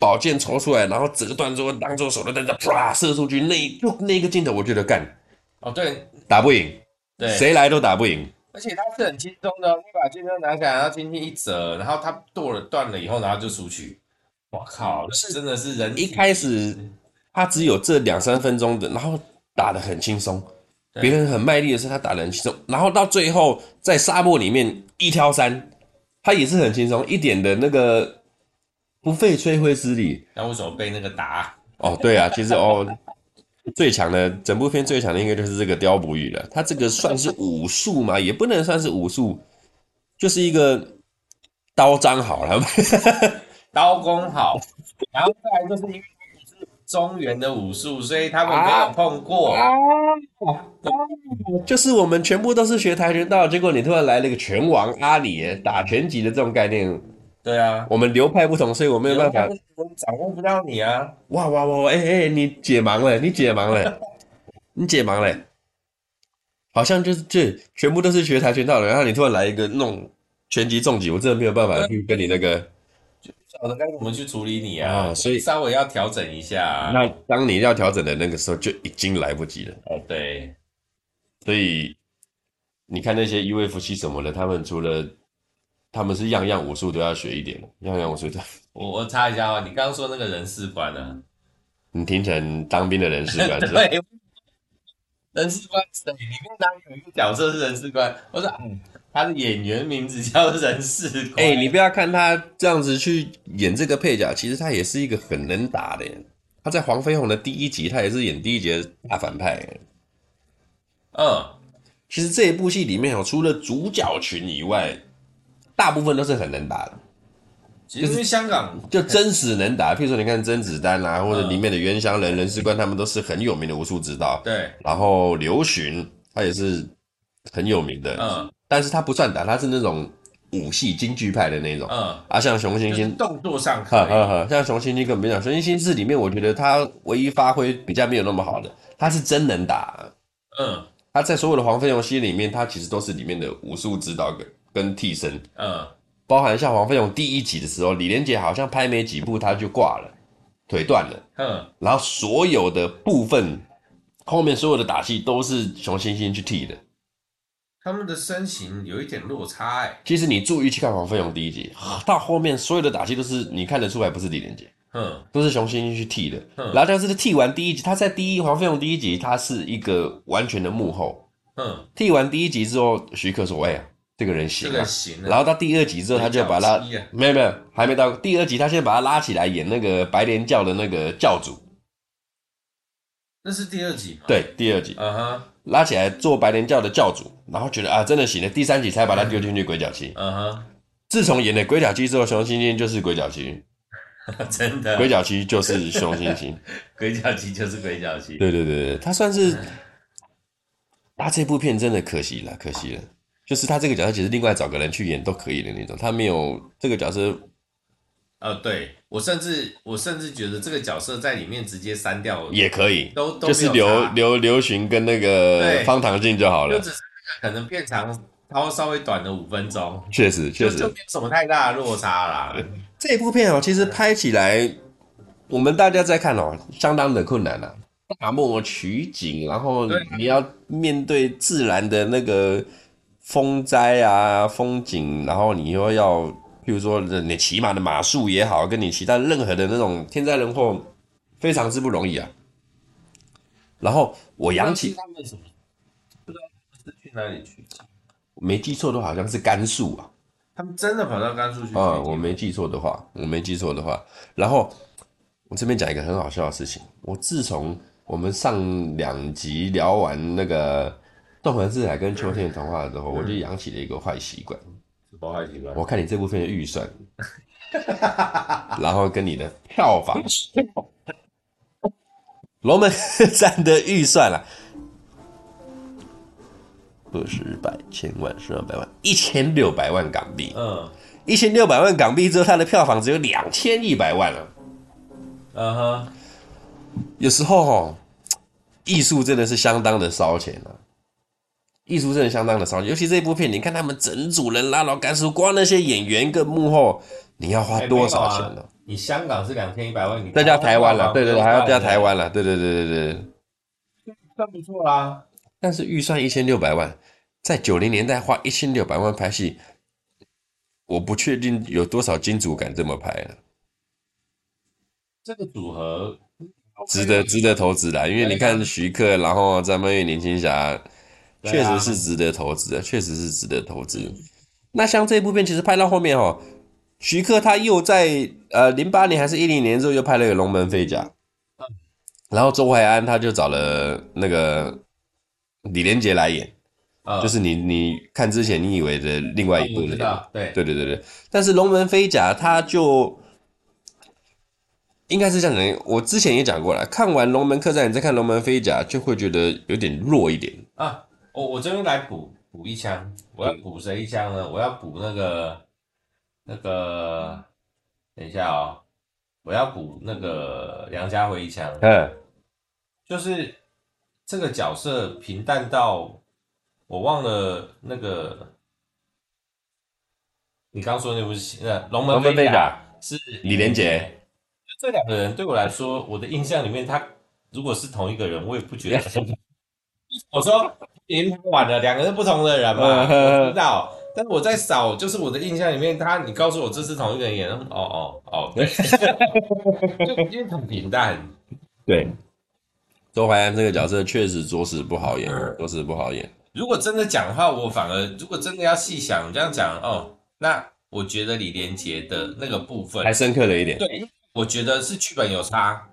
宝剑抽出来，然后折断之后当做手榴弹，啪射出去，那就那个镜头，我觉得干哦，对，打不赢，对，谁来都打不赢。而且他是很轻松的，你把剑拿起来，然后轻轻一折，然后他剁了断了以后，然后就出去。我靠，是真的是人一开始他只有这两三分钟的，然后打的很轻松。别人很卖力的时候，他打的很轻松，然后到最后在沙漠里面一挑三，他也是很轻松，一点的那个不费吹灰之力。那为什么被那个打？哦，对啊，其实哦，最强的整部片最强的应该就是这个雕不语了。他这个算是武术嘛，也不能算是武术，就是一个刀章好了，刀工好，然后再来就是因为是。中原的武术，所以他们没有碰过。啊啊啊、就是我们全部都是学跆拳道，结果你突然来了一个拳王阿里打拳击的这种概念。对啊，我们流派不同，所以我没有办法。我掌握不到你啊！哇哇哇！哎、欸、哎、欸，你解盲了，你解盲了，你解盲了。好像就是这全部都是学跆拳道的，然后你突然来一个那种拳击重击，我真的没有办法去跟你那个。晓得该怎么去处理你啊？啊、所以稍微要调整一下、啊。那当你要调整的那个时候，就已经来不及了。哦，对。所以你看那些一位夫妻什么的，他们除了他们是样样武术都要学一点，样样武术都。我我插一下啊，你刚刚说那个人事官呢？你听成当兵的人事官 是？对。人事官对，里面当然有一个角色是人事官。我说，嗯。他的演员名字叫人事官。哎、欸，你不要看他这样子去演这个配角，其实他也是一个很能打的人。他在黄飞鸿的第一集，他也是演第一集的大反派。嗯，其实这一部戏里面哦，除了主角群以外，大部分都是很能打的。其实香港就真实能打，譬如说你看甄子丹啊，或者里面的袁湘仁、人事官，他们都是很有名的武术指导。对，然后刘巡他也是很有名的。嗯。但是他不算打，他是那种武戏京剧派的那种。嗯，啊，像熊欣欣动作上，呵呵呵，像熊欣欣更别讲，熊欣欣是里面我觉得他唯一发挥比较没有那么好的，他是真能打。嗯，他在所有的黄飞鸿戏里面，他其实都是里面的武术指导跟跟替身。嗯，包含像黄飞鸿第一集的时候，李连杰好像拍没几部他就挂了，腿断了。嗯，然后所有的部分后面所有的打戏都是熊欣欣去替的。他们的身形有一点落差哎。其实你注意去看黄飞鸿第一集，到后面所有的打戏都是你看得出来不是李连杰，嗯，都是熊欣欣去替的。嗯，然后但是替完第一集，他在第一黄飞鸿第一集，他是一个完全的幕后。嗯，替完第一集之后，徐克说：“哎呀，这个人行了，这个行了。然后到第二集之后，他就把他没有没有还没到第二集，他先把他拉起来演那个白莲教的那个教主。那是第二集吗？对，第二集。嗯哼，拉起来做白莲教的教主，然后觉得啊，真的行了。第三集才把他丢进去鬼脚七。嗯哼，自从演了鬼脚七之后，熊星星就是鬼脚七。真的，鬼脚七就是熊星星，鬼脚七就是鬼脚七。对对对对，他算是，他这部片真的可惜了，可惜了。就是他这个角色，其实另外找个人去演都可以的那种，他没有这个角色。呃，对我甚至我甚至觉得这个角色在里面直接删掉也可以，都都就是刘刘刘询跟那个方唐镜就好了，就只是可能片长，稍稍微短了五分钟，确实确实就没有什么太大的落差啦。这部片哦，其实拍起来，我们大家在看哦，相当的困难啊，大漠取景，然后你要面对自然的那个风灾啊风景，然后你又要。比如说，你骑马的马术也好，跟你其他任何的那种天灾人祸，非常之不容易啊。然后我扬起他们什么？不知道是去哪里去？我？没记错的话，好像是甘肃啊。他们真的跑到甘肃去？啊，我没记错的话，我没记错的话。然后我这边讲一个很好笑的事情。我自从我们上两集聊完那个《纵横四海》跟《秋天的童话》之后，嗯、我就养起了一个坏习惯。我看你这部分的预算，然后跟你的票房，龙门客栈的预算啊，不是百千万十万百万。一千六百万港币，嗯，一千六百万港币之后，它的票房只有两千一百万了，嗯哼，有时候哦，艺术真的是相当的烧钱啊。艺术真的相当的烧钱，尤其这部片，你看他们整组人拉到甘肃，光那些演员跟幕后，你要花多少钱呢？你香港是两千一百万，你再加台湾了，对对对，还要加台湾了，对对对对对，算不错啦。但是预算一千六百万，在九零年代花一千六百万拍戏，我不确定有多少金主敢这么拍了。这个组合值得值得投资的，因为你看徐克，然后张曼玉、林青霞。确实是值得投资的，确实是值得投资。那像这部片，其实拍到后面哦，徐克他又在呃零八年还是一零年之后又拍了个《龙门飞甲》，然后周淮安他就找了那个李连杰来演，就是你你看之前你以为的另外一部人，对。对对对对。但是《龙门飞甲》他就应该是这样的，我之前也讲过了，看完《龙门客栈》，你再看《龙门飞甲》，就会觉得有点弱一点。啊。我我这边来补补一枪，我要补谁一枪呢？我要补那个那个，等一下哦，我要补那个梁家辉一枪。嗯，就是这个角色平淡到我忘了那个，你刚说那部戏，那《龙门飞甲》是李连杰。这两个人对我来说，我的印象里面，他如果是同一个人，我也不觉得。我说。已经拍完了，两个是不同的人嘛，我知道。但是我在扫，就是我的印象里面，他，你告诉我这是同一个人演的，哦哦哦，对，就因为很平淡。对，周淮安这个角色确实着实不好演，着实不好演。如果真的讲的话，我反而如果真的要细想，这样讲哦，那我觉得李连杰的那个部分还深刻了一点。对，我觉得是剧本有差。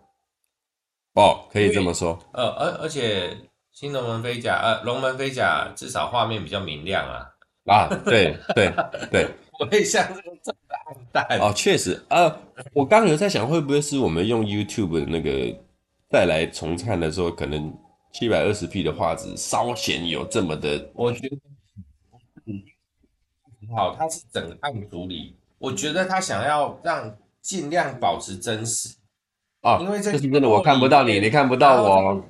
哦，可以这么说。呃，而而且。新龙门飞甲，呃，龙门飞甲至少画面比较明亮啊。啊，对对对，不会 像这个这么暗淡。哦，确实，呃，我刚刚有在想，会不会是我们用 YouTube 的那个再来重看的时候，可能七百二十 P 的画质稍显有这么的？我觉得，嗯，好，它是整个暗处理，我觉得他想要让尽量保持真实啊，因为这是真的，我看不到你，你看不到我。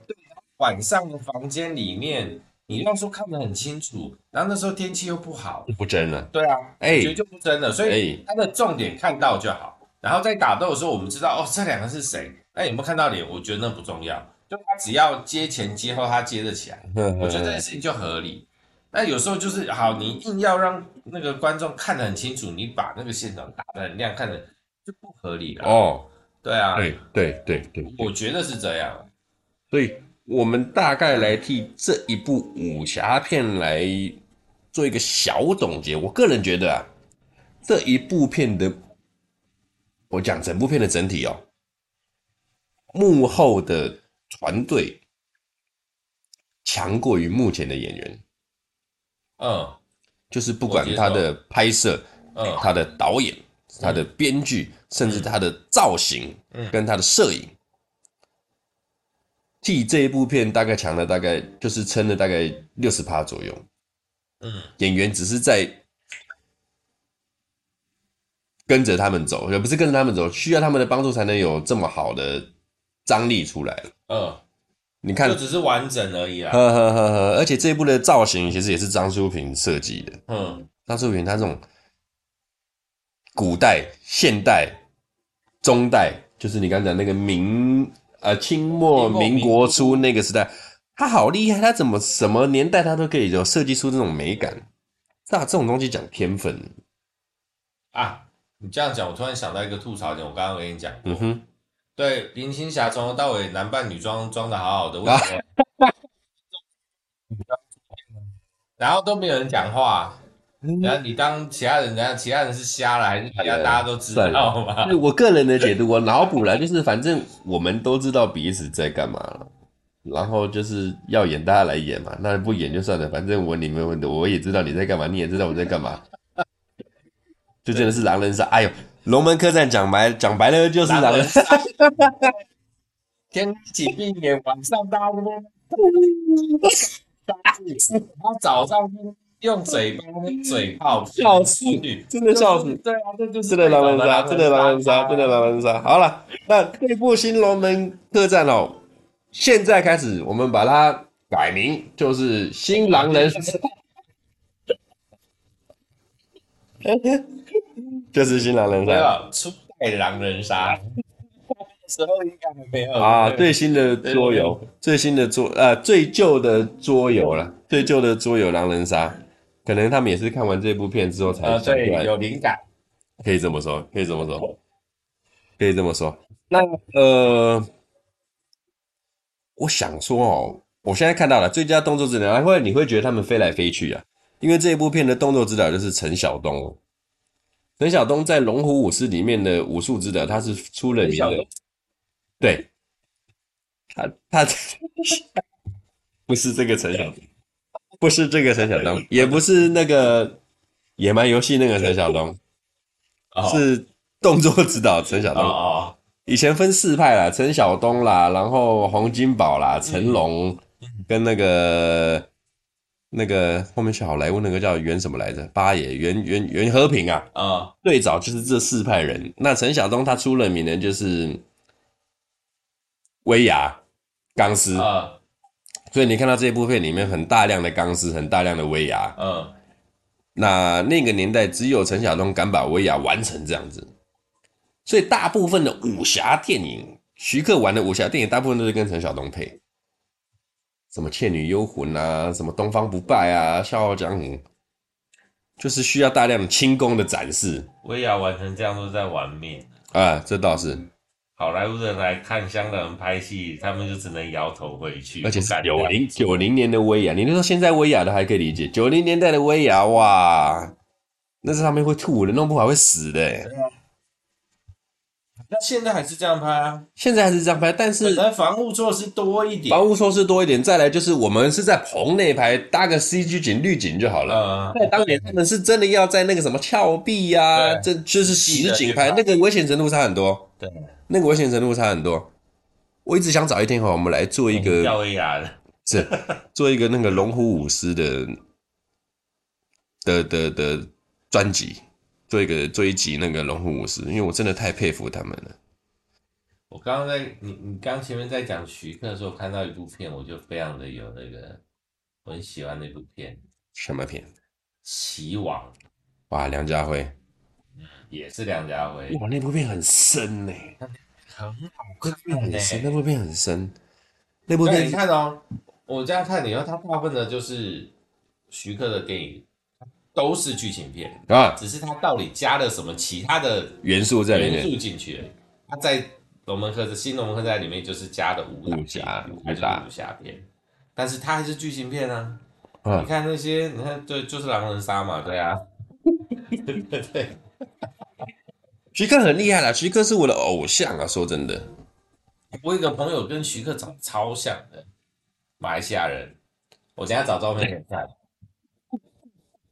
晚上的房间里面，你要说看得很清楚，然后那时候天气又不好，不真了。对啊，哎、欸，觉得就不真了。所以它的重点看到就好。欸、然后在打斗的时候，我们知道哦，这两个是谁？那有没有看到脸？我觉得那不重要，就他只要接前接后，他接得起来，我觉得这件事情就合理。那有时候就是好，你硬要让那个观众看得很清楚，你把那个现场打得很亮，看得就不合理了。哦，对啊，对对对对，我觉得是这样。所以。我们大概来替这一部武侠片来做一个小总结。我个人觉得啊，这一部片的，我讲整部片的整体哦，幕后的团队强过于目前的演员。嗯，就是不管他的拍摄，嗯，他的导演，他的编剧，甚至他的造型，嗯跟他的摄影。替这一部片大概强了大概就是撑了大概六十趴左右，嗯，演员只是在跟着他们走，也不是跟着他们走，需要他们的帮助才能有这么好的张力出来。嗯，你看，就只是完整而已啊。呵呵呵呵，而且这一部的造型其实也是张淑平设计的。嗯，张淑平他这种古代、现代、中代，就是你刚才讲那个明。呃，清末民国初那个时代，他好厉害，他怎么什么年代他都可以有设计出这种美感。那这种东西讲天分啊！你这样讲，我突然想到一个吐槽点，我刚刚跟你讲，嗯哼，对，林青霞从头到尾男扮女装装的好好的，为什么？然后都没有人讲话。然后你当其他人，然后其他人是瞎了还是大家都知道吗？我个人的解读，我脑补了，就是反正我们都知道彼此在干嘛了，然后就是要演，大家来演嘛，那不演就算了，反正我你们我也知道你在干嘛，你也知道我在干嘛，就真的是狼人杀。哎呦，龙门客栈讲白讲白了就是狼人杀，天起闭眼，晚上大乌，然 后早上。用嘴巴、嘴炮，笑死！真的笑死！对啊，这就是真的狼人杀，真的狼人杀，真的狼人杀。好了，那这部新龙门客栈哦，现在开始我们把它改名，就是新狼人杀，就是新狼人杀，初代狼人杀。时候应该还没有啊，最新的桌游，最新的桌呃，最旧的桌游了，最旧的桌游狼人杀。可能他们也是看完这部片之后才呃，对，有灵感，可以这么说，可以这么说，可以这么说。那呃，我想说哦，我现在看到了最佳动作指导，会你会觉得他们飞来飞去啊？因为这一部片的动作指导就是陈晓东，陈晓东在《龙虎武师》里面的武术指导，他是出了名的，对，他他 不是这个陈晓东。不是这个陈晓东，也不是那个野蛮游戏那个陈晓东，是动作指导陈晓东。以前分四派啦，陈晓东啦，然后洪金宝啦，成龙跟那个那个后面是好莱坞那个叫袁什么来着？八爷袁袁袁和平啊。啊，最早就是这四派人。那陈晓东他出了名的，就是威亚钢丝啊。所以你看到这一部片里面很大量的钢丝，很大量的威亚，嗯，那那个年代只有陈晓东敢把威亚玩成这样子，所以大部分的武侠电影，徐克玩的武侠电影，大部分都是跟陈晓东配，什么《倩女幽魂》啊，什么《东方不败》啊，《笑傲江湖》，就是需要大量的轻功的展示。威亚完成这样都在玩命。啊，这倒是。好莱坞人来看香港人拍戏，他们就只能摇头回去。而且是九零九零年的威亚，你说现在威亚的还可以理解，九零年代的威亚哇，那是他们会吐的，弄不好会死的。那现在还是这样拍啊？现在还是这样拍，但是防护措施多一点，防护措施多一点。再来就是我们是在棚内拍，搭个 CG 景、绿景就好了。在当年他们是真的要在那个什么峭壁呀，这就是实景拍，那个危险程度差很多。对。那个危险程度差很多，我一直想找一天哈，我们来做一个吊威亚的，是做一个那个龙虎舞狮的的的的专辑，做一个做一集那个龙虎舞狮，因为我真的太佩服他们了。我刚刚在你你刚前面在讲徐克的时候，看到一部片，我就非常的有那个我很喜欢那部片，什么片？棋王。哇，梁家辉。也是梁家辉哇，那部片很深呢，很好看，很深，那部片很深。那部片你看哦，我这样看，你说它大部分的就是徐克的电影，都是剧情片啊，只是他到底加了什么其他的元素在里面，元素进去了。他在龙门客栈新龙门客栈里面就是加的武侠，还是武侠片，但是它还是剧情片啊。嗯、你看那些，你看，对，就是狼人杀嘛，对啊，对对对。徐克很厉害啦，徐克是我的偶像啊！说真的，我有一个朋友跟徐克长得超像的，马来西亚人。我等下找照片给你看，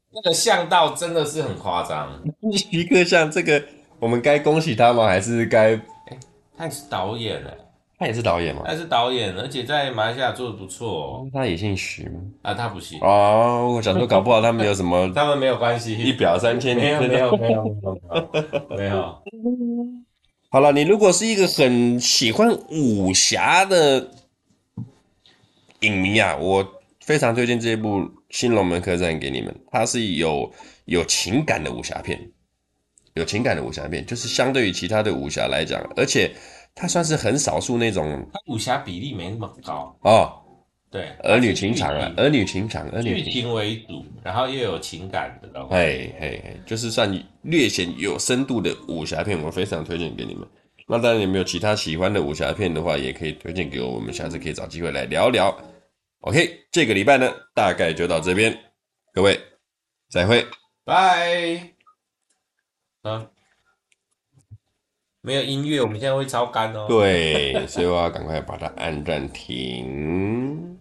那个像到真的是很夸张。徐克像这个，我们该恭喜他吗？还是该？哎、欸，他也是导演哎，他也是导演吗？他也是导演，而且在马来西亚做的不错、哦。他也姓徐吗？啊，他不姓。哦，我想说，搞不好他们有什么？他们没有关系，一表三千没有没有没有 没有。好了，你如果是一个很喜欢武侠的影迷啊，我。非常推荐这一部《新龙门客栈》给你们，它是有有情感的武侠片，有情感的武侠片，就是相对于其他的武侠来讲，而且它算是很少数那种，它武侠比例没那么高哦。对，儿女情长啊，儿女情长，儿女剧情为主，然后又有情感的，嘿嘿嘿，就是算略显有深度的武侠片，我非常推荐给你们。那当然，有没有其他喜欢的武侠片的话，也可以推荐给我，我们下次可以找机会来聊聊。OK，这个礼拜呢，大概就到这边，各位再会，拜。啊，没有音乐，我们现在会超干哦。对，所以我要赶快把它按暂停。